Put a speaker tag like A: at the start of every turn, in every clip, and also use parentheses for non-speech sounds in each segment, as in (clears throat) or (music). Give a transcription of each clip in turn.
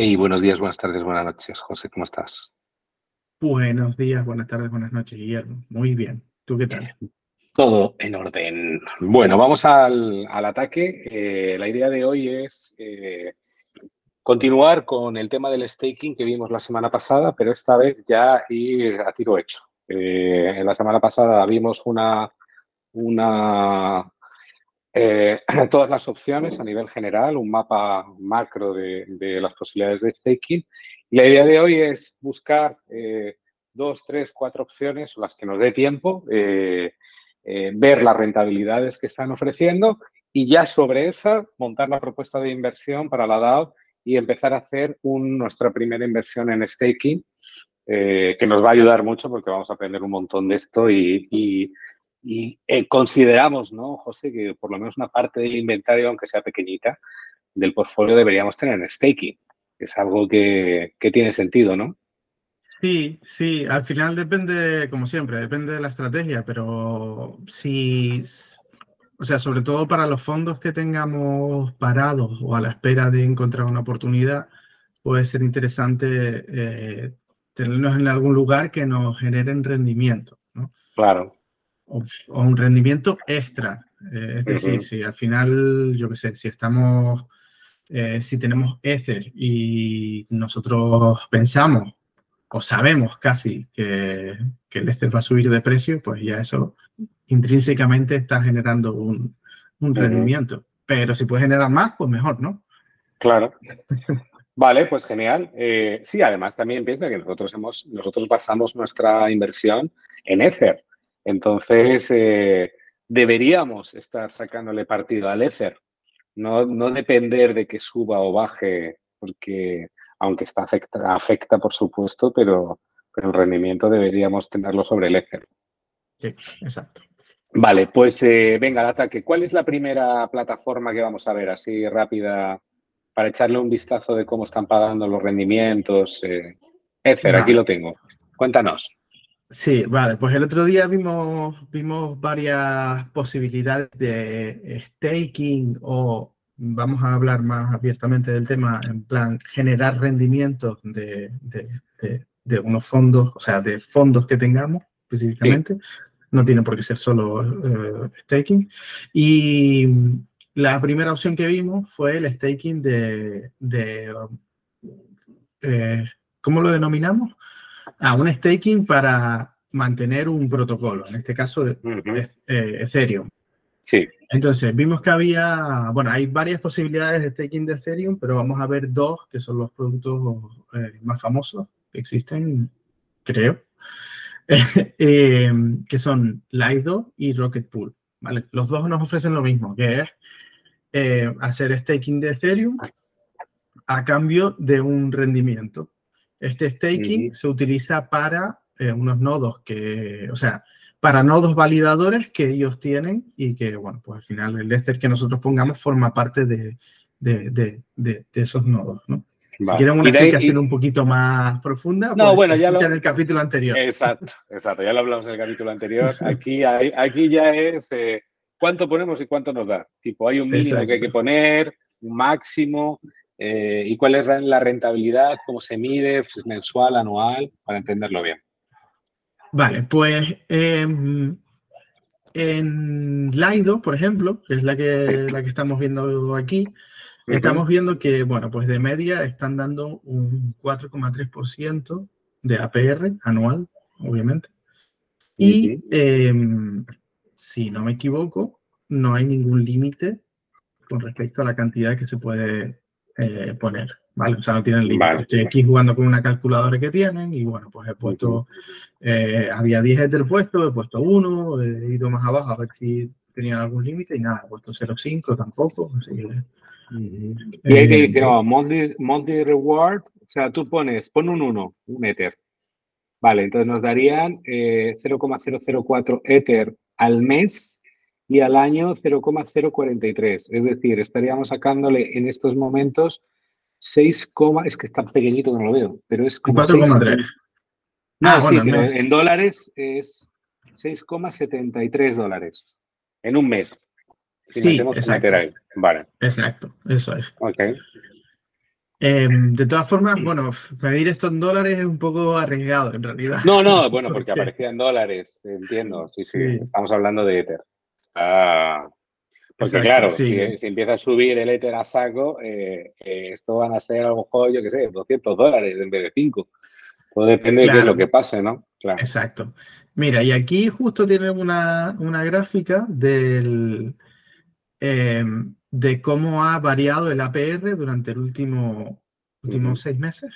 A: Hey, buenos días, buenas tardes, buenas noches. José, ¿cómo estás?
B: Buenos días, buenas tardes, buenas noches, Guillermo. Muy bien. ¿Tú qué tal?
A: Todo en orden. Bueno, vamos al, ataque. Eh, la idea de hoy es eh, continuar con el tema del staking que vimos la semana pasada, pero esta vez ya ir a tiro hecho. Eh, en la semana pasada vimos una, una eh, (clears throat) todas las opciones a nivel general, un mapa macro de, las posibilidades de staking. Y la idea de hoy es buscar eh, dos, tres, cuatro opciones, las que nos dé tiempo, eh, ver las rentabilidades que están ofreciendo y ya sobre esa montar la propuesta de inversión para la DAO y empezar a hacer nuestra primera inversión en staking, que nos va a ayudar mucho porque vamos a aprender un montón de esto y y eh, consideramos, ¿no, José, que por lo menos una parte del inventario, aunque sea pequeñita, del portfolio deberíamos tener en staking. Es algo que, tiene sentido, ¿no?
B: Sí, sí, al final depende, como siempre, depende de la estrategia, pero si, o sea, sobre todo para los fondos que tengamos parados o a la espera de encontrar una oportunidad, puede ser interesante eh, tenernos en algún lugar que nos generen rendimiento, ¿no?
A: Claro
B: o, un rendimiento extra. Eh, es decir, si al final, yo qué sé, si estamos, eh, si tenemos Ether y nosotros pensamos o sabemos casi que, que, el Ether va a subir de precio, pues ya eso intrínsecamente está generando un, un rendimiento. Pero si puede generar más, pues mejor, ¿no?
A: Claro. Vale, pues genial. Eh, sí, además también piensa que nosotros hemos, nosotros basamos nuestra inversión en Ether. Entonces, eh, deberíamos estar sacándole partido al Ether, no, no, depender de que suba o baje, porque aunque está afecta, afecta por supuesto, pero, pero el rendimiento deberíamos tenerlo sobre el Ether.
B: Sí, exacto.
A: Vale, pues eh, venga, el ataque. ¿Cuál es la primera plataforma que vamos a ver así rápida para echarle un vistazo de cómo están pagando los rendimientos? Eh, Ether, aquí lo tengo. Cuéntanos.
B: Sí, vale, pues el otro día vimos, vimos varias posibilidades de staking o vamos a hablar más abiertamente del tema, en plan, generar rendimientos de, unos fondos, o sea, de fondos que tengamos específicamente. No tiene por qué ser solo eh, staking. Y la primera opción que vimos fue el staking de, eh, ¿cómo lo denominamos? A un staking para mantener un protocolo, en este caso es eh, Ethereum.
A: Sí.
B: Entonces, vimos que había, bueno, hay varias posibilidades de staking de Ethereum, pero vamos a ver dos que son los productos eh, más famosos que existen, creo, (laughs) eh, que son Lido y Rocket Pool. ¿vale? Los dos nos ofrecen lo mismo, que es hacer staking de Ethereum a cambio de un rendimiento. Este staking se utiliza para eh, unos nodos que, o sea, para nodos validadores que ellos tienen y que, bueno, pues al final el Ether que nosotros pongamos forma parte de, de, de, esos nodos, ¿no? Si quieren una explicación un poquito más profunda,
A: no, bueno, ya lo...
B: en el capítulo anterior.
A: Exacto, exacto, ya lo hablamos en el capítulo anterior. (laughs) Aquí, aquí ya es eh, cuánto ponemos y cuánto nos da. Tipo, hay un mínimo que hay que poner, un máximo, eh, ¿Y cuál es la rentabilidad? ¿Cómo se mide? ¿Es mensual, anual? Para entenderlo bien.
B: Vale, pues em, en Lido, por ejemplo, que es la que, la que estamos viendo aquí, estamos viendo que, bueno, pues de media están dando un 4,3% de APR anual, obviamente. Y em, si no me equivoco, no hay ningún límite con respecto a la cantidad que se puede eh, poner, ¿vale? O sea, no tienen límite. Estoy aquí jugando con una calculadora que tienen y bueno, pues he puesto, eh, había 10 del puesto, he puesto 1, he ido más abajo a ver si tenían algún límite y nada, he puesto 0,5 tampoco, así que...
A: Y ahí te dice, no, monthly, reward, o sea, tú pones, pon un 1, un Ether. Vale, entonces nos darían 0,004 eh, Ether al mes y al año 0,043. Es decir, estaríamos sacándole en estos momentos 6, es que está pequeñito que no lo veo, pero es como
B: 4,3.
A: No, ah, sí, pero en dólares es 6,73 dólares en un mes.
B: sí, exacto. Vale. Exacto, eso es.
A: Ok.
B: Em, de todas formas, bueno, medir esto en dólares es un poco arriesgado en realidad.
A: No, no, bueno, porque (laughs) aparecía en dólares, entiendo. Sí, sí, estamos hablando de Ether. Porque claro, si, empieza a subir el Ether a saco, eh, eh, esto van a ser a lo mejor, yo qué sé, 200 dólares en vez de 5. Todo depende de lo que pase, ¿no?
B: Claro. Exacto. Mira, y aquí justo tienen una, gráfica del, em, de cómo ha variado el APR durante el último últimos seis meses.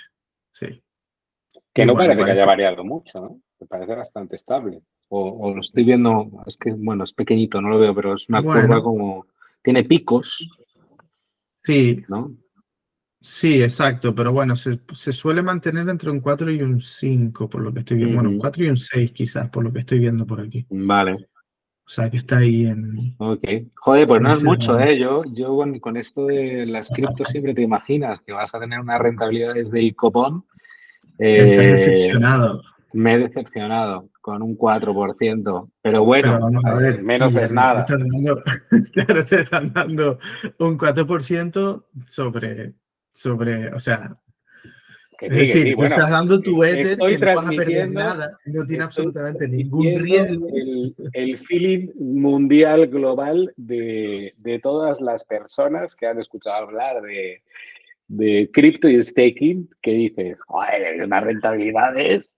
B: Sí.
A: Que no parece que haya variado mucho, ¿no? Me parece bastante estable. O, lo estoy viendo, es que, bueno, es pequeñito, no lo veo, pero es una curva como. Tiene picos.
B: Sí. ¿No? Sí, exacto, pero bueno, se, suele mantener entre un 4 y un 5, por lo que estoy viendo. Bueno, un 4 y un 6 quizás, por lo que estoy viendo por aquí.
A: Vale.
B: O sea, que está ahí en...
A: Ok. Joder, pues no es mucho, ¿eh? Yo, yo con, esto de las criptos siempre te imaginas que vas a tener una rentabilidad desde el copón.
B: Eh, decepcionado.
A: Me he decepcionado con un 4%. Pero bueno, menos es nada.
B: te están dando un 4% sobre, sobre, o sea, es decir, tú estás dando tu Ether que no vas a perder nada, no tiene absolutamente ningún riesgo.
A: El, feeling mundial global de, de, todas las personas que han escuchado hablar de, de cripto y staking, que dices, joder, una rentabilidades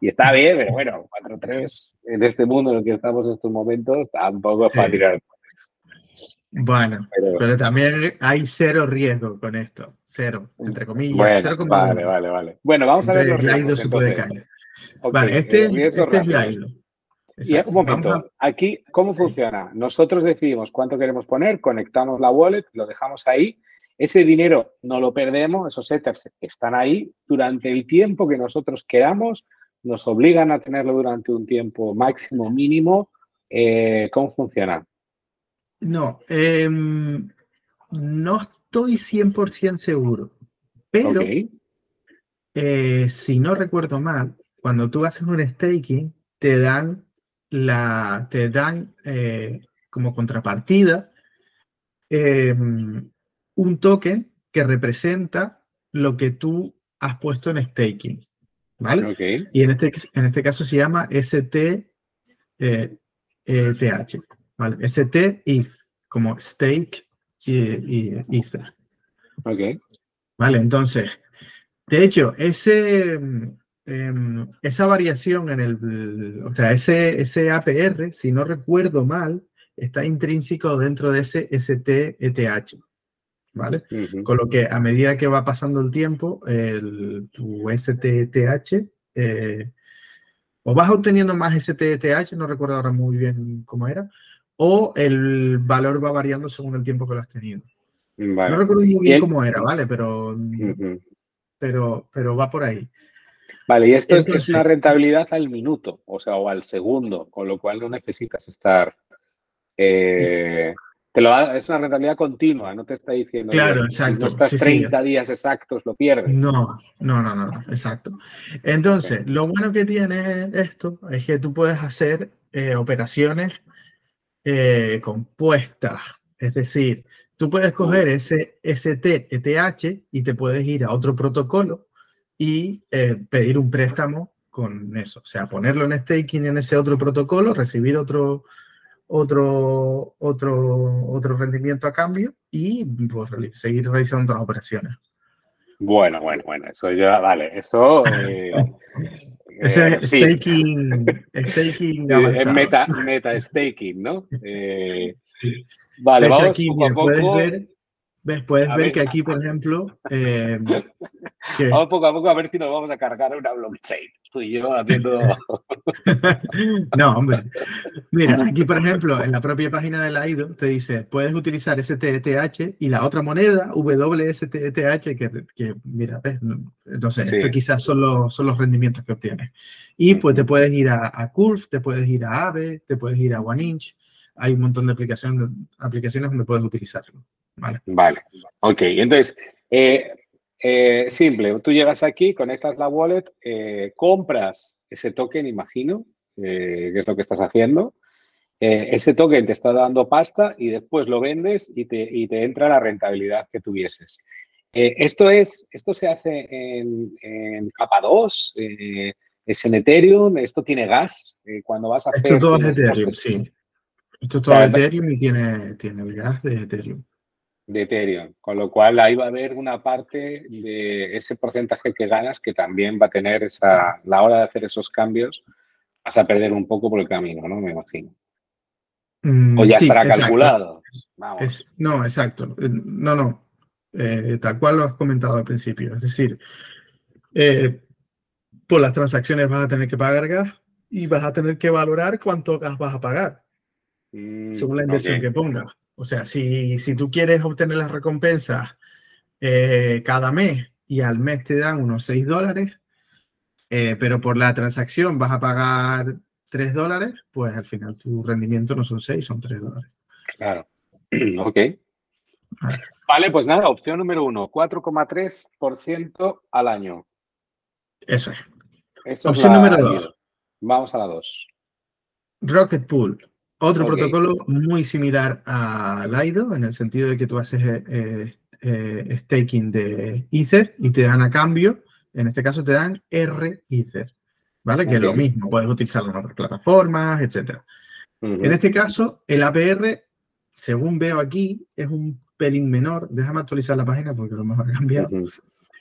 A: y está bien, pero bueno, 4-3 en este mundo en el que estamos en estos momentos tampoco es para tirar
B: bueno, pero, también hay cero riesgo con esto. Cero, entre comillas. cero
A: vale, vale, vale. Bueno, vamos a ver los riesgos. Se puede caer.
B: vale, este, este es Lido.
A: Y un momento, aquí, ¿cómo funciona? Nosotros decidimos cuánto queremos poner, conectamos la wallet, lo dejamos ahí. Ese dinero no lo perdemos, esos ethers están ahí durante el tiempo que nosotros queramos, nos obligan a tenerlo durante un tiempo máximo, mínimo. Eh, ¿Cómo funciona?
B: No, em, no estoy 100% seguro, pero eh, si no recuerdo mal, cuando tú haces un staking, te dan, la, te dan eh, como contrapartida em, un token que representa lo que tú has puesto en staking. ¿Vale? Y en este, en este caso se llama ST, eh, ¿vale? ST ETH, como stake y, Ether.
A: Ok.
B: Vale, entonces, de hecho, ese, em, esa variación en el, o sea, ese, ese APR, si no recuerdo mal, está intrínseco dentro de ese ST-ETH. ¿Vale? Con lo que a medida que va pasando el tiempo, el, tu ST-ETH eh, o vas obteniendo más STETH, no recuerdo ahora muy bien cómo era, o el valor va variando según el tiempo que lo has tenido. No recuerdo muy bien cómo era, ¿vale? Pero, pero, pero va por ahí.
A: Vale, y esto es una rentabilidad al minuto, o sea, o al segundo, con lo cual no necesitas estar eh, es una rentabilidad continua, no te está diciendo.
B: Claro, exacto.
A: no estás 30 días exactos, lo pierdes.
B: No, no, no, no, exacto. Entonces, lo bueno que tiene esto es que tú puedes hacer eh, operaciones eh, compuestas. Es decir, tú puedes coger ese ST, ETH y te puedes ir a otro protocolo y eh, pedir un préstamo con eso. O sea, ponerlo en staking en ese otro protocolo, recibir otro otro, otro, otro rendimiento a cambio y pues, seguir realizando las operaciones.
A: Bueno, bueno, bueno, eso ya, vale, eso... Eh, (laughs)
B: Ese eh, staking, staking
A: es meta, meta staking, ¿no? Eh, (laughs) vale, vamos aquí, poco a
B: Puedes ver, Puedes ver, que aquí, por ejemplo... (laughs)
A: Vamos poco a poco a ver si nos vamos a cargar una blockchain tú y yo haciendo... (laughs)
B: no, hombre. Mira, aquí por ejemplo, en la propia página de la IDO te dice, puedes utilizar STETH y la otra moneda, WSTETH, que, que mira, no, sé, esto quizás son los, son los rendimientos que obtienes. Y pues te puedes ir a, Curve, te puedes ir a Aave, te puedes ir a OneInch. Hay un montón de aplicaciones, aplicaciones donde puedes utilizarlo. Vale.
A: Vale. Ok, entonces, eh, eh, simple, tú llegas aquí, conectas la wallet, eh, compras ese token, imagino, que es lo que estás haciendo. ese token te está dando pasta y después lo vendes y te, y te entra la rentabilidad que tuvieses. esto, es, esto se hace en, capa 2, es en Ethereum, esto tiene gas. cuando vas a
B: esto todo es Ethereum, sí. Esto es todo Ethereum y tiene, tiene el gas de Ethereum
A: de Ethereum, con lo cual ahí va a haber una parte de ese porcentaje que ganas que también va a tener esa, la hora de hacer esos cambios, vas a perder un poco por el camino, ¿no? Me imagino. Mm, o ya estará calculado.
B: no, exacto. Eh, no, no. Eh, tal cual lo has comentado al principio. Es decir, eh, por las transacciones vas a tener que pagar gas y vas a tener que valorar cuánto gas vas a pagar, mm, según la inversión que pongas. O sea, si, tú quieres obtener las recompensas eh, cada mes y al mes te dan unos 6 dólares, eh, pero por la transacción vas a pagar 3 dólares, pues al final tu rendimiento no son 6, son 3 dólares.
A: Claro. (clears throat) ok. Vale, pues nada, opción número uno, 4,3% al año.
B: Eso es. opción número dos.
A: Vamos a la dos.
B: Rocket Pool. Otro protocolo muy similar a Lido, en el sentido de que tú haces eh, eh, staking de Ether y te dan a cambio, en este caso te dan R Ether, ¿vale? Que es lo mismo, puedes utilizarlo en otras plataformas, etc. En este caso, el APR, según veo aquí, es un pelín menor. Déjame actualizar la página porque lo mejor ha cambiado.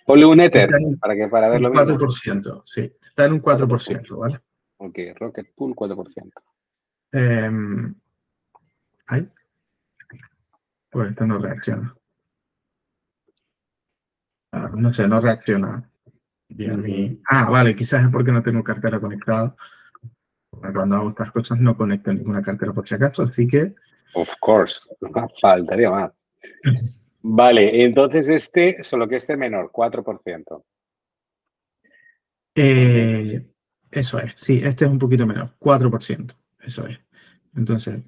A: Ponle un Ether para, que, para verlo
B: 4%, sí, está en un 4%, ¿vale?
A: Ok, Rocket Pool 4%.
B: Eh, ¿Ay? Pues esto no reacciona. Ah, no sé, no reacciona. Ah, vale, quizás es porque no tengo cartera conectada. Cuando hago estas cosas no conecto ninguna cartera por si acaso, así que...
A: Of course, (laughs) faltaría más. Vale, entonces este, solo que este menor, 4%.
B: Eh, eso es, sí, este es un poquito menor, 4%. Eso es. Entonces,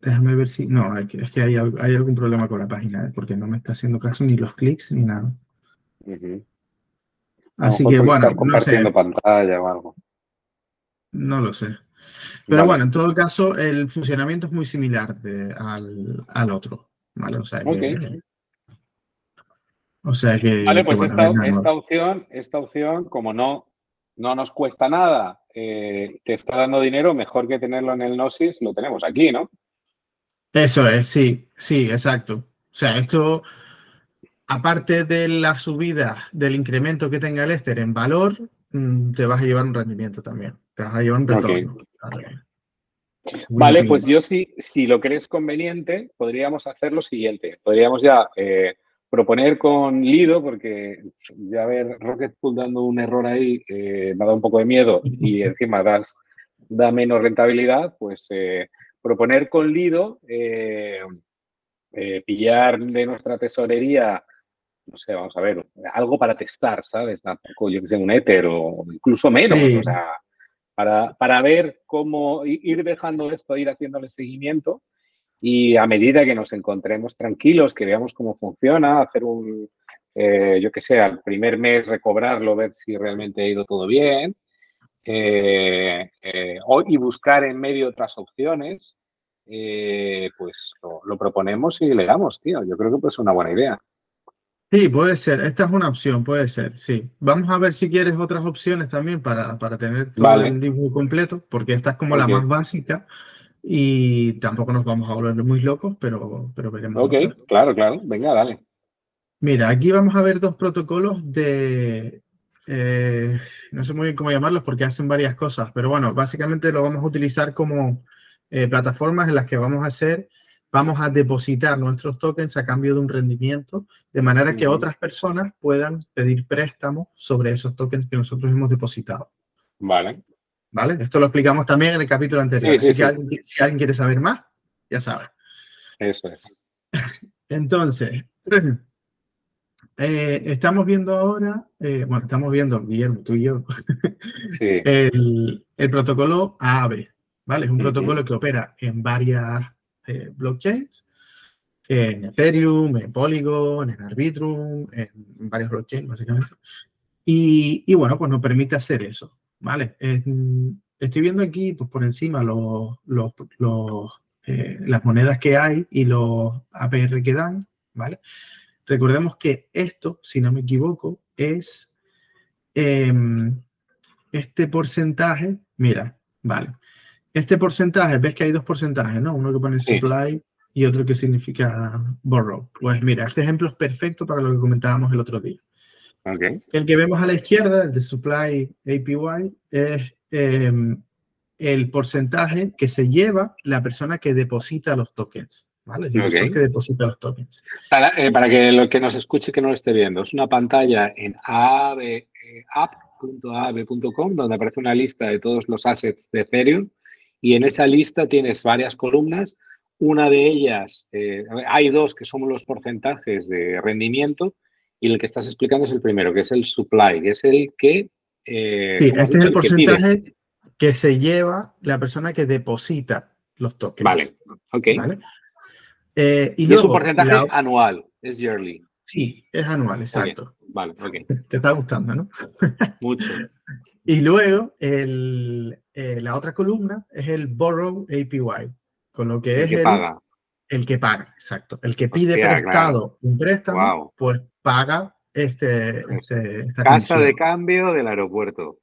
B: déjame ver si... No, es que hay, hay algún problema con la página, ¿eh? porque no me está haciendo caso ni los clics ni nada. Así que bueno,
A: compartiendo pantalla o algo.
B: No lo sé. Pero bueno, en todo caso, el funcionamiento es muy similar al, otro. ¿vale? O sea que, o sea que,
A: vale, pues esta, opción, esta opción, como no, no nos cuesta nada eh, te está dando dinero, mejor que tenerlo en el Gnosis, lo tenemos aquí, ¿no?
B: Eso es, sí, sí, exacto. O sea, esto, aparte de la subida, del incremento que tenga el Ether en valor, mm, te vas a llevar un rendimiento también. Te vas a llevar un retorno.
A: Vale, pues yo sí, si lo crees conveniente, podríamos hacer lo siguiente. Podríamos ya eh, proponer con Lido, porque ya ver Rocket Pool dando un error ahí eh, me da un poco de miedo y (laughs) encima das, da menos rentabilidad, pues eh, proponer con Lido, eh, pillar de nuestra tesorería, no sé, vamos a ver, algo para testar, ¿sabes? Tampoco, yo que sé, un Ether o incluso menos, o sea, para, para ver cómo ir dejando esto, ir haciéndole seguimiento y a medida que nos encontremos tranquilos, que veamos cómo funciona, hacer un, eh, yo que sé, al primer mes recobrarlo, ver si realmente ha ido todo bien, eh, eh, y buscar en medio otras opciones, pues lo, proponemos y le damos, tío. Yo creo que pues es una buena idea.
B: Sí, puede ser. Esta es una opción, puede ser, sí. Vamos a ver si quieres otras opciones también para, tener todo el dibujo completo, porque esta es como la más básica y tampoco nos vamos a volver muy locos, pero, pero veremos.
A: Ok, claro, claro. Venga, dale.
B: Mira, aquí vamos a ver dos protocolos de, eh, no sé muy bien cómo llamarlos porque hacen varias cosas, pero bueno, básicamente lo vamos a utilizar como eh, plataformas en las que vamos a hacer, vamos a depositar nuestros tokens a cambio de un rendimiento, de manera que otras personas puedan pedir préstamos sobre esos tokens que nosotros hemos depositado.
A: Vale.
B: ¿Vale? Esto lo explicamos también en el capítulo anterior. Así que si alguien, quiere saber más, ya sabe.
A: Eso es.
B: Entonces, (clears throat) eh, estamos viendo ahora, eh, bueno, estamos viendo, Guillermo, tú y yo, (laughs) el, protocolo AAB, ¿vale? Es un protocolo que opera en varias eh, blockchains, en Ethereum, en Polygon, en Arbitrum, en varios blockchains, básicamente. Y, y bueno, pues nos permite hacer eso. ¿Vale? estoy viendo aquí, pues por encima, los, eh, las monedas que hay y los APR que dan, ¿vale? recordemos que esto, si no me equivoco, es em, este porcentaje, mira, vale, este porcentaje, ves que hay dos porcentajes, ¿no? Uno que pone supply y otro que significa borrow. Pues mira, este ejemplo es perfecto para lo que comentábamos el otro día. El que vemos a la izquierda, el de supply APY, es em, el porcentaje que se lleva la persona que deposita los tokens. ¿Vale? que deposita los tokens.
A: Eh, para, que lo que nos escuche que no lo esté viendo, es una pantalla en app.aave.com donde aparece una lista de todos los assets de Ethereum y en esa lista tienes varias columnas. Una de ellas, eh, hay dos que son los porcentajes de rendimiento y el que estás explicando es el primero, que es el supply, que es el que...
B: Eh, sí, este es el, porcentaje que, se lleva la persona que deposita los tokens.
A: Vale, ok. Eh, y, es un porcentaje anual, es yearly.
B: Sí, es anual, exacto.
A: Vale, ok. (laughs)
B: Te está gustando, ¿no? (laughs)
A: Mucho.
B: y luego el, eh, la otra columna es el borrow APY, con lo que
A: el
B: es
A: que
B: el,
A: paga.
B: El que paga, exacto. El que pide prestado un préstamo, pues paga este, este esta
A: Casa de cambio del aeropuerto.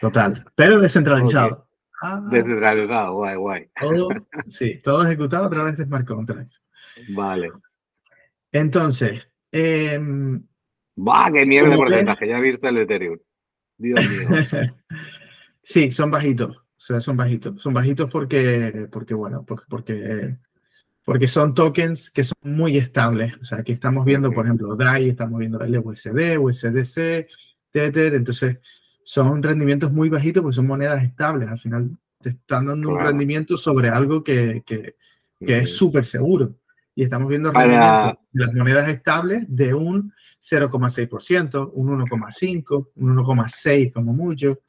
B: Total, pero descentralizado.
A: Ah. descentralizado, guay, guay.
B: Todo, (laughs) sí, todo ejecutado a través de smart contracts.
A: Vale.
B: Entonces, eh,
A: ¡Bah, qué mierda de porcentaje! Ya he visto el Ethereum. Dios mío. (laughs)
B: Sí, son bajitos. O sea, son bajitos. Son bajitos porque, porque bueno, porque, porque, porque son tokens que son muy estables. O sea, aquí estamos viendo, por ejemplo, DAI, estamos viendo LUSD, USDC, Tether. Entonces, son rendimientos muy bajitos porque son monedas estables. Al final, te están dando un rendimiento sobre algo que, que, que es súper seguro. Y estamos viendo rendimientos de las monedas estables de un 0,6%, un 1,5%, un 1,6% como mucho.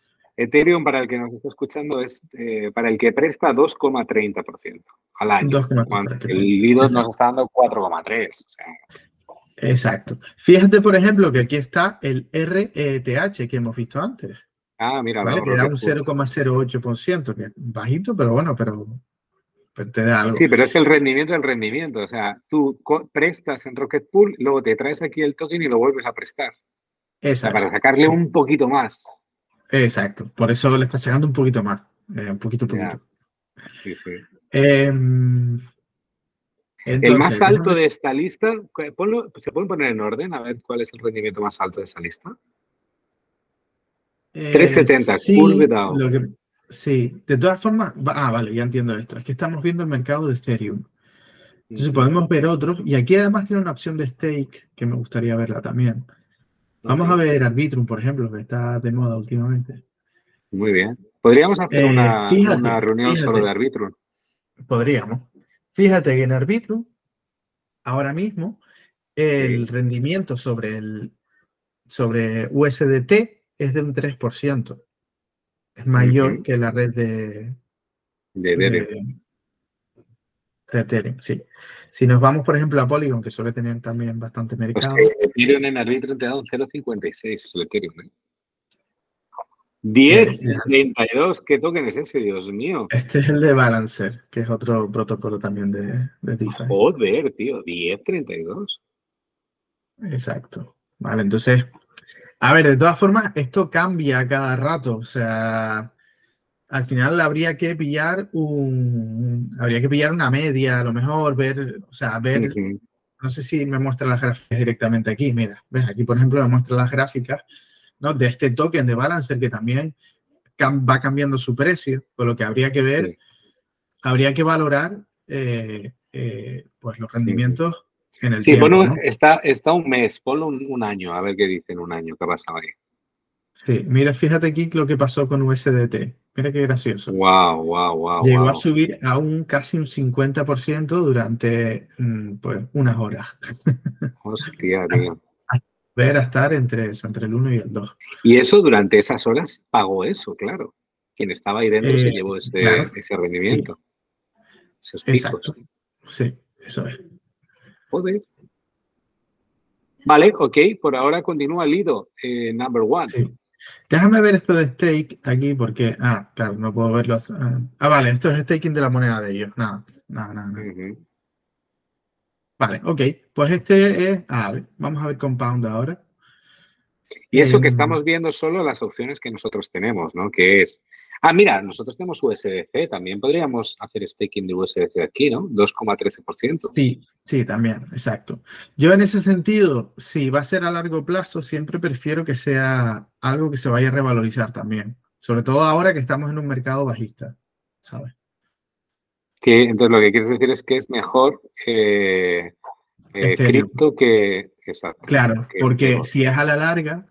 A: Ethereum, para el que nos está escuchando, es eh, para el que presta 2,30% al año. el Lido nos está dando 4,3%.
B: Exacto. Fíjate, por ejemplo, que aquí está el RETH que hemos visto antes.
A: Ah, mira,
B: ¿vale? que da un 0,08%, que es bajito, pero bueno, pero, te da algo.
A: Sí, pero es el rendimiento del rendimiento. O sea, tú prestas en Rocket Pool, luego te traes aquí el token y lo vuelves a prestar. Exacto. para sacarle un poquito más.
B: Exacto, por eso le está llegando un poquito más, eh, un poquito, poquito.
A: Sí, sí.
B: Em,
A: el más alto de esta lista, ¿se pueden poner en orden a ver cuál es el rendimiento más alto de esa lista? 370,
B: eh, sí, sí, de todas formas, ah, vale, ya entiendo esto. Es que estamos viendo el mercado de Ethereum. Entonces podemos ver otros, y aquí además tiene una opción de stake que me gustaría verla también. Vamos a ver Arbitrum, por ejemplo, que está de moda últimamente.
A: Muy bien. Podríamos hacer eh, una, reunión solo de Arbitrum.
B: Podríamos. Fíjate que en Arbitrum, ahora mismo, el rendimiento sobre, el, sobre USDT es de un 3%. Es mayor que la red de,
A: de Ethereum.
B: De, Ethereum, sí. Si nos vamos, por ejemplo, a Polygon, que suele tener también bastante mercado. Pues
A: Ethereum en Arbitrum te da un 0,56 el Ethereum. ¿eh? 10, 32, ¿qué token es ese, Dios mío?
B: Este es el de Balancer, que es otro protocolo también de, de DeFi.
A: Joder, tío, 10, 32.
B: Exacto. Vale, entonces, a ver, de todas formas, esto cambia cada rato. O sea, al final habría que pillar un, habría que pillar una media, a lo mejor ver, o sea, ver, no sé si me muestra las gráficas directamente aquí, mira, ves, aquí por ejemplo me muestra las gráficas, ¿no? De este token de Balancer que también va cambiando su precio, con lo que habría que ver, habría que valorar, eh, eh, pues los rendimientos en el
A: sí,
B: tiempo.
A: bueno, está, está un mes, ponlo un, un, año, a ver qué dicen un año, qué ha pasado ahí.
B: Sí, mira, fíjate aquí lo que pasó con USDT. Mira qué gracioso.
A: Wow, wow, wow.
B: Llegó a subir a un casi un 50% durante mm, pues, unas horas. (laughs)
A: Hostia, tío.
B: Ver a estar entre entre el 1 y el 2.
A: Y eso durante esas horas pagó eso, claro. Quien estaba ahí dentro se eh, llevó ese, ese rendimiento.
B: Sí. Exacto. Sí, eso es.
A: Joder. Vale, ok, por ahora continúa Lido, eh, number one. Sí.
B: Déjame ver esto de stake aquí porque, ah, claro, no puedo verlo. Ah, vale, esto es staking de la moneda de ellos. Nada, nada, nada. Vale, ok. Pues este es, a ver, vamos a ver Compound ahora.
A: Y eso que em, estamos viendo solo las opciones que nosotros tenemos, ¿no? Que es, ah, mira, nosotros tenemos USDC, también podríamos hacer staking de USDC aquí, ¿no? 2,13%.
B: Sí, sí, también, exacto. Yo en ese sentido, si va a ser a largo plazo, siempre prefiero que sea algo que se vaya a revalorizar también. Sobre todo ahora que estamos en un mercado bajista, ¿sabes?
A: Que, entonces lo que quieres decir es que es mejor eh, eh, cripto que...
B: Exacto, claro, porque si es a la larga,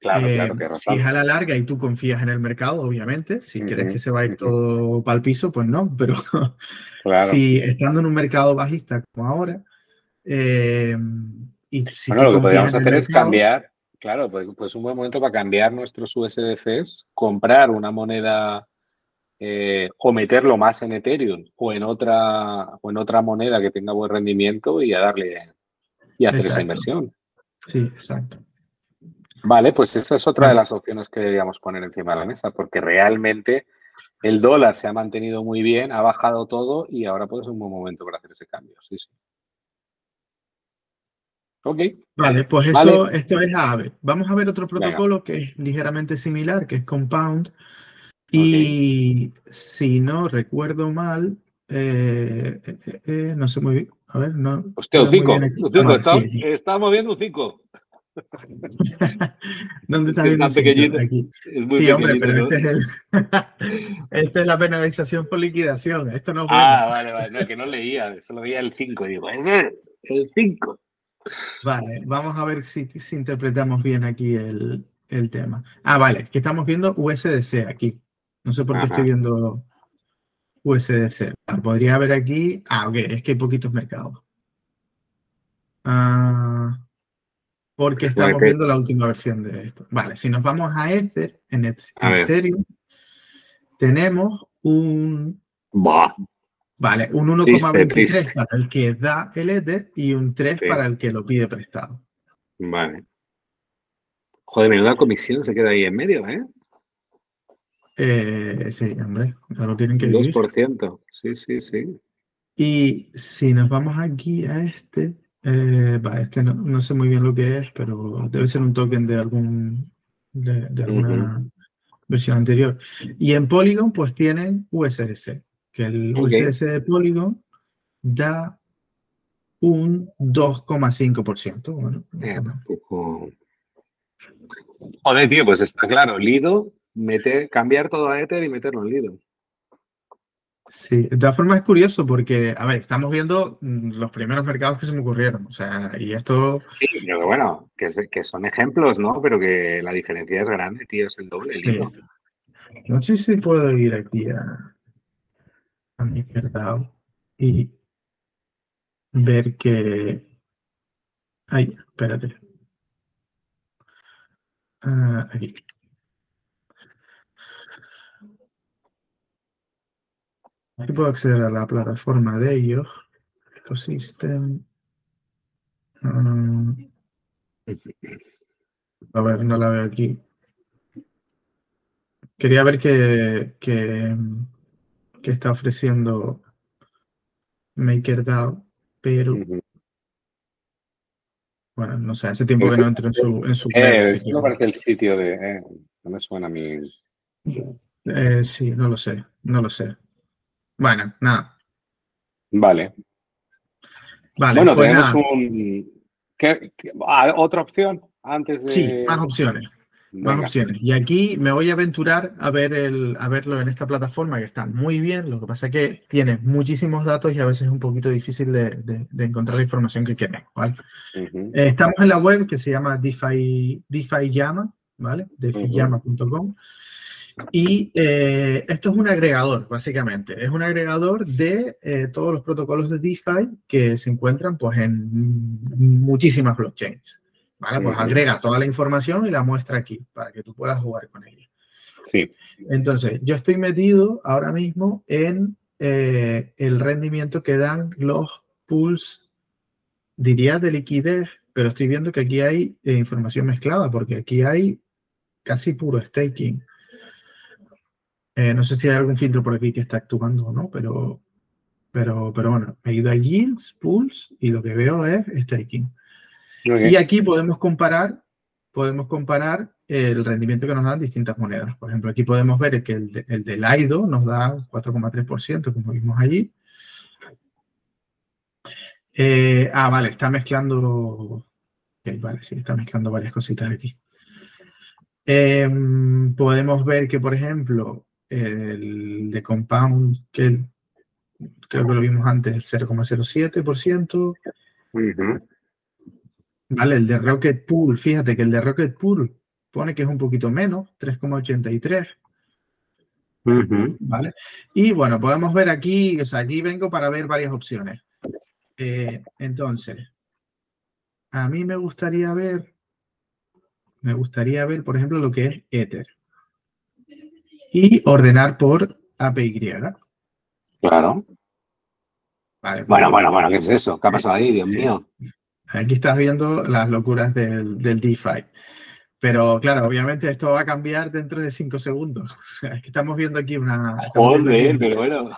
A: Claro, claro,
B: eh, Si es a la larga y tú confías en el mercado, obviamente, si quieres que se vaya todo para el piso, pues no, pero (laughs) si estando en un mercado bajista como ahora, eh, y si
A: bueno, lo que podríamos hacer es cambiar, claro, pues, pues, un buen momento para cambiar nuestros USDCs, comprar una moneda eh, o meterlo más en Ethereum o en otra o en otra moneda que tenga buen rendimiento y a darle y hacer esa inversión.
B: Sí, exacto.
A: Vale, pues esa es otra de las opciones que deberíamos poner encima de la mesa, porque realmente el dólar se ha mantenido muy bien, ha bajado todo y ahora puede ser un buen momento para hacer ese cambio. Sí, sí. Ok.
B: Vale, pues eso, esto es AVE. Vamos a ver otro protocolo que es ligeramente similar, que es Compound. Y si no recuerdo mal, eh, eh, eh, no sé muy bien. A ver, no.
A: Hostia, un 5. Estamos viendo un 5.
B: ¿Dónde está
A: es pequeñito.
B: Aquí. sí, hombre, pero este es, el... (laughs) este es la penalización por liquidación. Esto no
A: Ah, vale, vale. No, que no leía, solo veía el 5. Digo, es el 5.
B: Vale, vamos a ver si, si interpretamos bien aquí el, el, tema. Ah, vale, que estamos viendo USDC aquí. No sé por qué estoy viendo USDC. Podría haber aquí. Ah, ok, es que hay poquitos mercados. Ah porque estamos viendo la última versión de esto. Vale, si nos vamos a Ether, en, Ethereum, tenemos un... Vale, un 1,23 para el que da el Ether y un 3 para el que lo pide prestado.
A: Vale. Joder, menuda comisión se queda ahí en medio, ¿eh?
B: eh sí, hombre, lo tienen que 2%,
A: sí, sí, sí.
B: Y si nos vamos aquí a este, eh, este no, sé muy bien lo que es, pero debe ser un token de algún de, alguna versión anterior. Y en Polygon, pues tienen USDC, que el USDC de Polygon da un 2,5%. Bueno,
A: eh, Joder, tío, pues está claro. Lido, mete, cambiar todo a Ether y meterlo en Lido.
B: Sí, de todas formas es curioso porque, a ver, estamos viendo mm, los primeros mercados que se me ocurrieron, o sea, y esto...
A: Sí, pero bueno, que, que son ejemplos, ¿no? Pero que la diferencia es grande, tío, es el doble. Sí.
B: No sé si puedo ir aquí a, a mi mercado y ver que... Ay, espérate. Ah, aquí. Aquí puedo acceder a la plataforma de ellos. Ecosystem. Mm. a ver, no la veo aquí. Quería ver qué, qué, está ofreciendo MakerDAO, pero bueno, no sé, hace tiempo que no entro en su, en su
A: eh, no parece el sitio de. Eh, no me suena a mí.
B: Eh, sí, no lo sé, no lo sé. Bueno, nada.
A: Vale. Vale, bueno, pues tenemos un. ¿Qué, ah, ¿Otra opción antes de.?
B: Sí, más opciones. Más opciones. Y aquí me voy a aventurar a ver el, a verlo en esta plataforma que está muy bien. Lo que pasa es que tiene muchísimos datos y a veces es un poquito difícil de, encontrar la información que queremos. ¿vale? Eh, estamos en la web que se llama DeFi, DeFi Llama, ¿vale? DeFiYama.com. Y eh, esto es un agregador, básicamente. Es un agregador de eh, todos los protocolos de DeFi que se encuentran pues, en muchísimas blockchains. ¿vale? Pues agrega toda la información y la muestra aquí para que tú puedas jugar con ella.
A: Sí.
B: Entonces, yo estoy metido ahora mismo en eh, el rendimiento que dan los pools, diría de liquidez, pero estoy viendo que aquí hay información mezclada porque aquí hay casi puro staking. Eh, no sé si hay algún filtro por aquí que está actuando o no, pero Pero, pero bueno, he ido a yields, pools y lo que veo es staking. Y aquí podemos comparar, podemos comparar el rendimiento que nos dan distintas monedas. Por ejemplo, aquí podemos ver que el, de, el del AIDO nos da 4,3%, como vimos allí. Eh, ah, vale, está mezclando. vale, sí, está mezclando varias cositas aquí. Em, podemos ver que, por ejemplo, el de Compound, que creo que lo vimos antes, el 0,07%. Vale, el de Rocket Pool, fíjate que el de Rocket Pool pone que es un poquito menos, 3,83. ¿Vale? Y bueno, podemos ver aquí, o sea, aquí vengo para ver varias opciones. Eh, entonces, a mí me gustaría ver, me gustaría ver, por ejemplo, lo que es Ether. Y ordenar por APY.
A: Claro. Vale, bueno, bueno, bueno, ¿qué es eso? ¿Qué ha pasado ahí, Dios mío?
B: Aquí estás viendo las locuras del, del DeFi. Pero claro, obviamente esto va a cambiar dentro de cinco segundos. (laughs) es que estamos viendo aquí una.
A: Joder, pero bueno.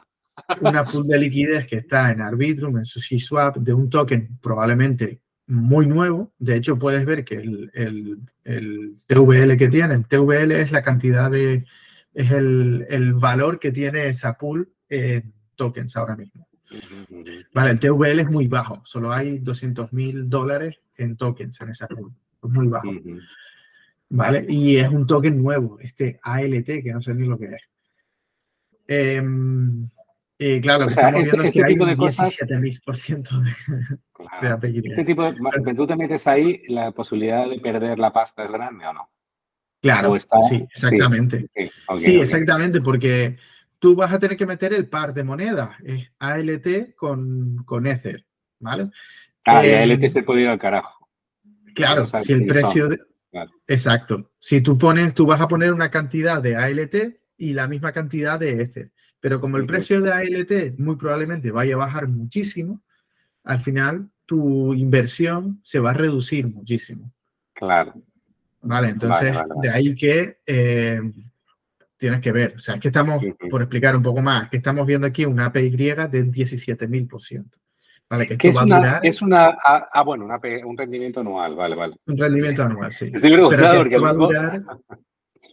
B: Una pool de liquidez que está en Arbitrum, en SushiSwap, de un token probablemente muy nuevo. De hecho, puedes ver que el, el, el TVL que tiene, el TVL es la cantidad de. Es el, el valor que tiene esa pool en tokens ahora mismo. Vale, el TVL es muy bajo, solo hay 200 mil dólares en tokens en esa pool. Es muy bajo. ¿vale? Y es un token nuevo, este ALT, que no sé ni lo que es. Eh, y claro, o sea, estamos este, este tipo de cosas. 17.000% de,
A: claro. de Este tipo de. ¿Tú te metes ahí, la posibilidad de perder la pasta es grande o no?
B: Claro, sí, exactamente. Sí, exactamente, porque tú vas a tener que meter el par de monedas, es ALT con, con Ether, ¿vale?
A: Ah, y ALT em, se puede ir al carajo.
B: Claro, si el precio de, Exacto. Si tú pones, tú vas a poner una cantidad de ALT y la misma cantidad de Ether. Pero como el precio de ALT muy probablemente vaya a bajar muchísimo, al final tu inversión se va a reducir muchísimo.
A: Claro.
B: Vale, entonces de ahí que eh, tienes que ver. O sea, es que estamos, por explicar un poco más, que estamos viendo aquí una APY de 17.000%.
A: Vale, que es, una, es una, ah, ah bueno, un rendimiento anual, vale, vale.
B: Un rendimiento anual, sí. Pero esto, va a durar,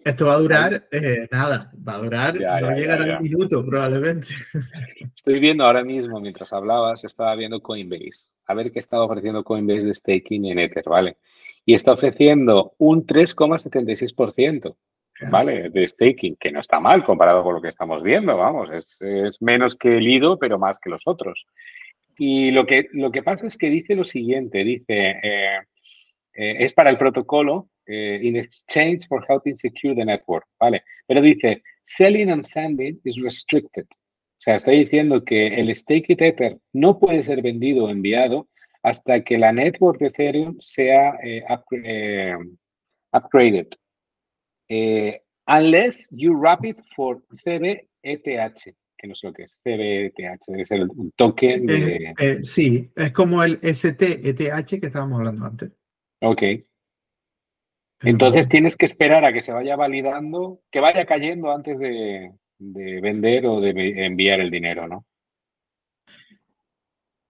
B: esto va a durar, (laughs) eh, nada, va a durar, no llegará un minuto probablemente.
A: Estoy viendo ahora mismo, mientras hablabas, estaba viendo Coinbase, a ver qué estaba ofreciendo Coinbase de staking en Ether, ¿vale? Y está ofreciendo un 3,76%. ¿vale? De staking, que no está mal comparado con lo que estamos viendo, vamos, es, es menos que el IDO, pero más que los otros. Y lo que, lo que pasa es que dice lo siguiente, dice, eh, eh, es para el protocolo eh, in exchange for helping secure the network, ¿vale? Pero dice, selling and sending is restricted. O sea, está diciendo que el stake Ether no puede ser vendido o enviado hasta que la network de Ethereum sea upgraded. unless you wrap it for CBETH que no sé lo que es, CBETH, debe ser el token de...
B: Eh, sí, es como el STETH que estábamos hablando antes.
A: Ok. Entonces tienes que esperar a que se vaya validando, que vaya cayendo antes de, vender o de enviar el dinero, ¿no?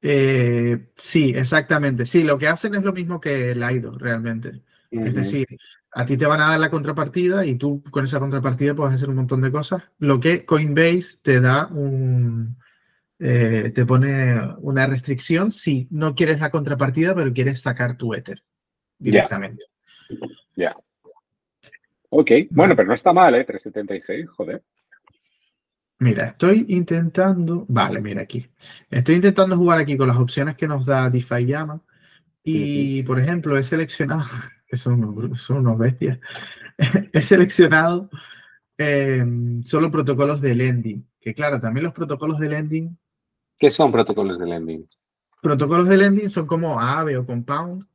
B: Eh, sí, exactamente. Sí, lo que hacen es lo mismo que el IDO realmente. Es decir, a ti te van a dar la contrapartida y tú con esa contrapartida puedes hacer un montón de cosas. Lo que Coinbase te da un, eh, te pone una restricción si no quieres la contrapartida, pero quieres sacar tu Ether directamente.
A: Ya. Ok, bueno, pero no está mal, ¿eh? 376, joder.
B: Mira, estoy intentando, vale, mira aquí. Estoy intentando jugar aquí con las opciones que nos da DeFi Llama y, por ejemplo, he seleccionado (laughs) que son unos, son unos bestias, (laughs) he seleccionado eh, solo protocolos de lending, que claro, también los protocolos de lending.
A: ¿Qué son protocolos de lending?
B: Protocolos de lending son como AVE o Compound,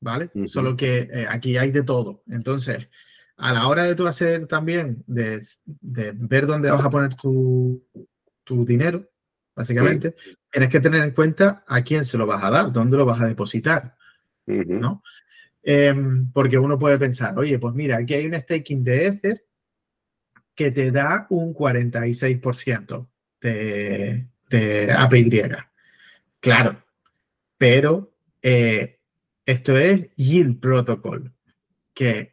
B: ¿vale? Solo que eh, aquí hay de todo. Entonces, a la hora de tú hacer también, de, ver dónde vas a poner tu, tu dinero, básicamente, tienes que tener en cuenta a quién se lo vas a dar, dónde lo vas a depositar, ¿no? Em, porque uno puede pensar, oye, pues mira, aquí hay un staking de Ether que te da un 46% de, de API. Claro, pero eh, esto es Yield Protocol, que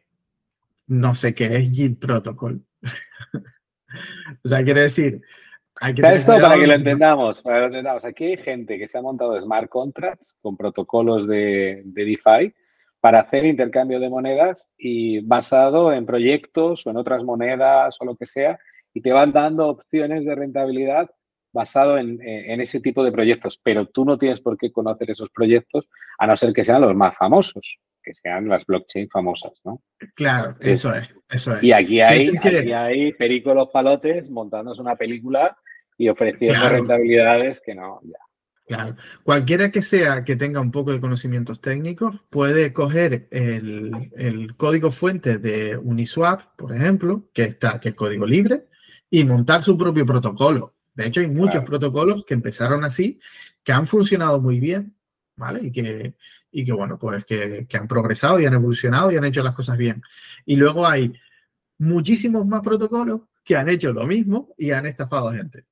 B: no sé qué es Yield Protocol. (laughs) o sea, quiere decir...
A: Hay que esto para que lo entendamos, para que lo entendamos. Aquí hay gente que se ha montado smart contracts con protocolos de, de DeFi para hacer intercambio de monedas y basado en proyectos o en otras monedas o lo que sea, y te van dando opciones de rentabilidad basado en, ese tipo de proyectos, pero tú no tienes por qué conocer esos proyectos a no ser que sean los más famosos, que sean las blockchain famosas, ¿no?
B: Claro, eso es, eso es.
A: Y aquí hay, aquí hay Perico los Palotes montándose una película y ofreciendo rentabilidades que no, ya.
B: Claro. Cualquiera que sea que tenga un poco de conocimientos técnicos puede coger el, código fuente de Uniswap, por ejemplo, que está, que es código libre, y montar su propio protocolo. De hecho, hay muchos protocolos que empezaron así, que han funcionado muy bien, ¿vale? Y que, y que bueno, pues que, han progresado y han evolucionado y han hecho las cosas bien. Y luego hay muchísimos más protocolos que han hecho lo mismo y han estafado a gente.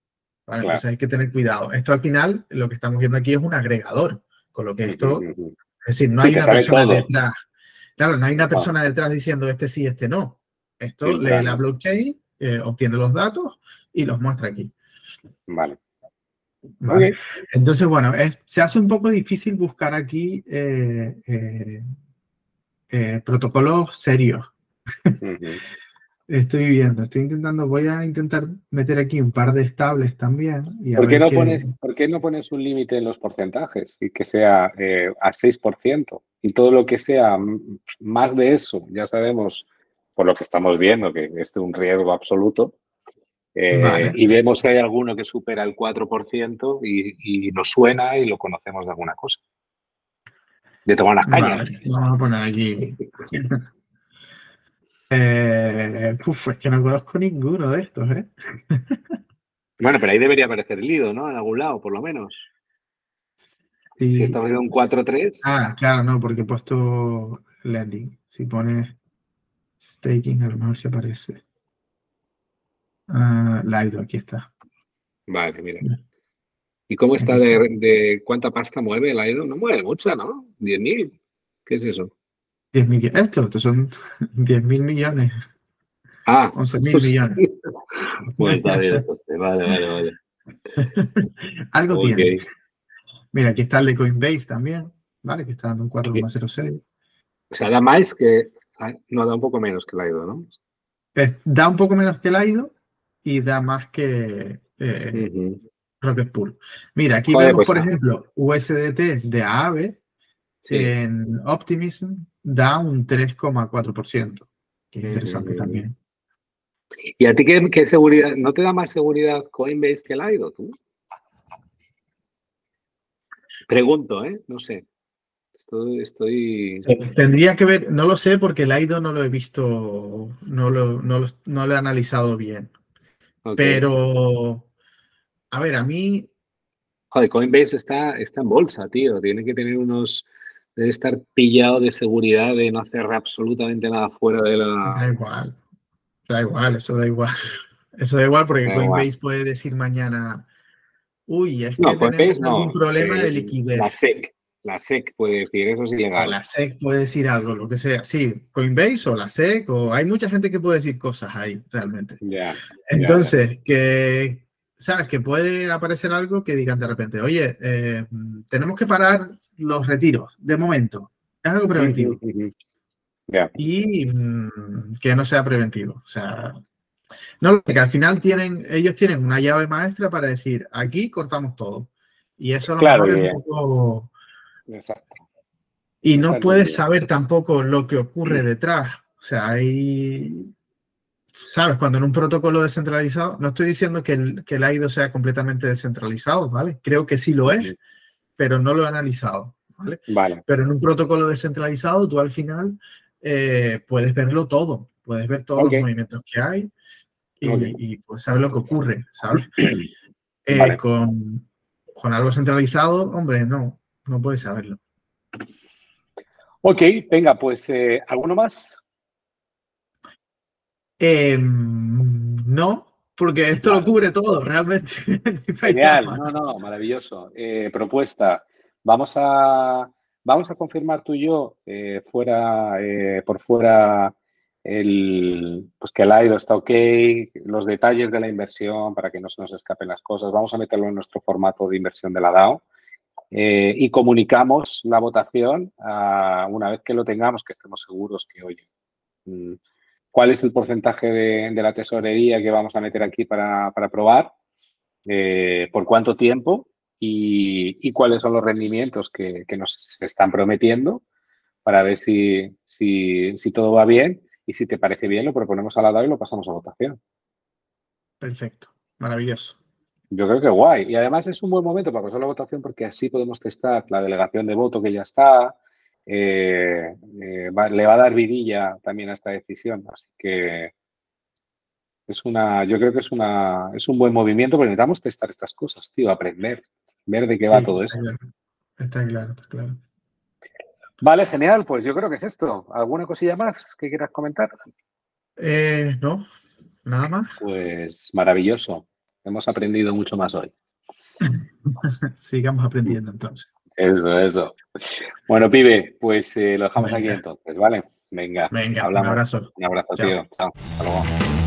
B: ¿vale? hay que tener cuidado. Esto al final, lo que estamos viendo aquí es un agregador, con lo que esto, es decir, no hay una persona detrás. Claro, no hay una persona detrás diciendo este sí, este no. Esto lee la blockchain, eh, obtiene los datos y los muestra aquí.
A: Vale.
B: Entonces, bueno, se hace un poco difícil buscar aquí eh, eh, protocolos serios. Estoy viendo, estoy intentando, voy a intentar meter aquí un par de estables también.
A: ¿Por, qué no pones, ¿Por qué no pones un límite en los porcentajes y que sea a 6%? Y todo lo que sea más de eso, ya sabemos, por lo que estamos viendo, que es un riesgo absoluto, eh, y vemos que hay alguno que supera el 4% y, nos suena y lo conocemos de alguna cosa. De tomar las cañas.
B: vamos a poner aquí. (laughs) eh, es que no conozco ninguno de estos, ¿eh? (laughs)
A: bueno, pero ahí debería aparecer el Lido, ¿no? En algún lado, por lo menos. Si estamos en un 4-3.
B: Ah, claro, no, porque he puesto lending. Si pones staking, a lo mejor se aparece. Uh, Laido, aquí está.
A: Vale, mira. ¿Y cómo está de, cuánta pasta mueve Laido? No mueve mucha, ¿no? 10.000. ¿Qué es eso?
B: 10.000. Esto, esto son (laughs) 10.000 millones.
A: Ah,
B: 11.000 pues, millones. (laughs)
A: Bueno, está bien. Vale, vale, vale. (laughs)
B: Algo tiene. Mira, aquí está el de Coinbase también, ¿vale? Que está dando un 4,06.
A: O sea, da más que. Ah, no, da un poco menos que Laido, ¿no?
B: da un poco menos que Laido, y da más que eh, Rocket Pool. Mira, aquí vemos, pues por ejemplo, USDT de AAVE en Optimism da un 3,4%, que es interesante también.
A: ¿Y a ti qué, seguridad? ¿No te da más seguridad Coinbase que Lido, tú? Pregunto, ¿eh? No sé. Estoy,
B: Tendría que ver, no lo sé porque el IDO no lo he visto, no lo, no no lo he analizado bien. Pero, a ver, a mí...
A: Joder, Coinbase está, está en bolsa, tío. Tiene que tener unos... Debe estar pillado de seguridad de no hacer absolutamente nada fuera de la...
B: Da igual. Da igual, eso da igual. Eso da igual porque Coinbase puede decir mañana, uy, es que no, tenemos algún problema de liquidez.
A: La SEC, la SEC puede decir, eso es ilegal.
B: la SEC puede decir algo, lo que sea. Sí, Coinbase o la SEC, o hay mucha gente que puede decir cosas ahí, realmente.
A: Ya.
B: Entonces, que, ¿sabes? Que puede aparecer algo que digan de repente, oye, eh, tenemos que parar los retiros de momento. Es algo preventivo. Y mm, que no sea preventivo. O sea, no, que al final tienen, ellos tienen una llave maestra para decir, aquí cortamos todo. Y eso
A: claro,
B: es un poco... Exacto. Y no puedes saber tampoco lo que ocurre detrás. O sea, hay sabes, cuando en un protocolo descentralizado, no estoy diciendo que el, que el AIDO sea completamente descentralizado, ¿vale? Creo que sí lo es, pero no lo he analizado, ¿vale?
A: Vale.
B: Pero en un protocolo descentralizado, tú al final eh, puedes verlo todo, puedes ver todos los movimientos que hay y, pues sabes lo que ocurre, ¿sabes? (clears throat) Eh, con, con algo centralizado, hombre, no, no puedes saberlo.
A: Ok, venga, pues, eh, ¿alguno más?
B: Em, no, porque esto lo cubre todo, realmente. (laughs)
A: Genial, no, no, maravilloso. Eh, propuesta. Vamos a, vamos a confirmar tú y yo eh, fuera, eh, por fuera el, pues que el AIDO está ok, los detalles de la inversión para que no se nos escapen las cosas. Vamos a meterlo en nuestro formato de inversión de la DAO. Y comunicamos la votación una vez que lo tengamos, que estemos seguros que, oye, mm, cuál es el porcentaje de, la tesorería que vamos a meter aquí para, probar, eh, por cuánto tiempo y, cuáles son los rendimientos que, nos están prometiendo para ver si, si, todo va bien y si te parece bien lo proponemos a la DAO y lo pasamos a votación.
B: Perfecto, maravilloso.
A: Yo creo que guay. Y además es un buen momento para pasar la votación porque así podemos testar la delegación de voto que ya está, eh, eh, le va a dar vidilla también a esta decisión. Así que es una, yo creo que es una, es un buen movimiento, pero necesitamos testar estas cosas, tío, aprender, ver de qué va todo esto.
B: Está claro, está claro.
A: Vale, genial. Pues yo creo que es esto. ¿Alguna cosilla más que quieras comentar?
B: Eh, no, nada más.
A: Pues maravilloso. Hemos aprendido mucho más hoy. (laughs)
B: Sigamos aprendiendo entonces.
A: Eso, eso. Bueno, pibe, pues eh, lo dejamos aquí entonces, ¿vale? Venga,
B: Venga hablamos. Un abrazo.
A: Un abrazo, tío. Chao. Hasta luego.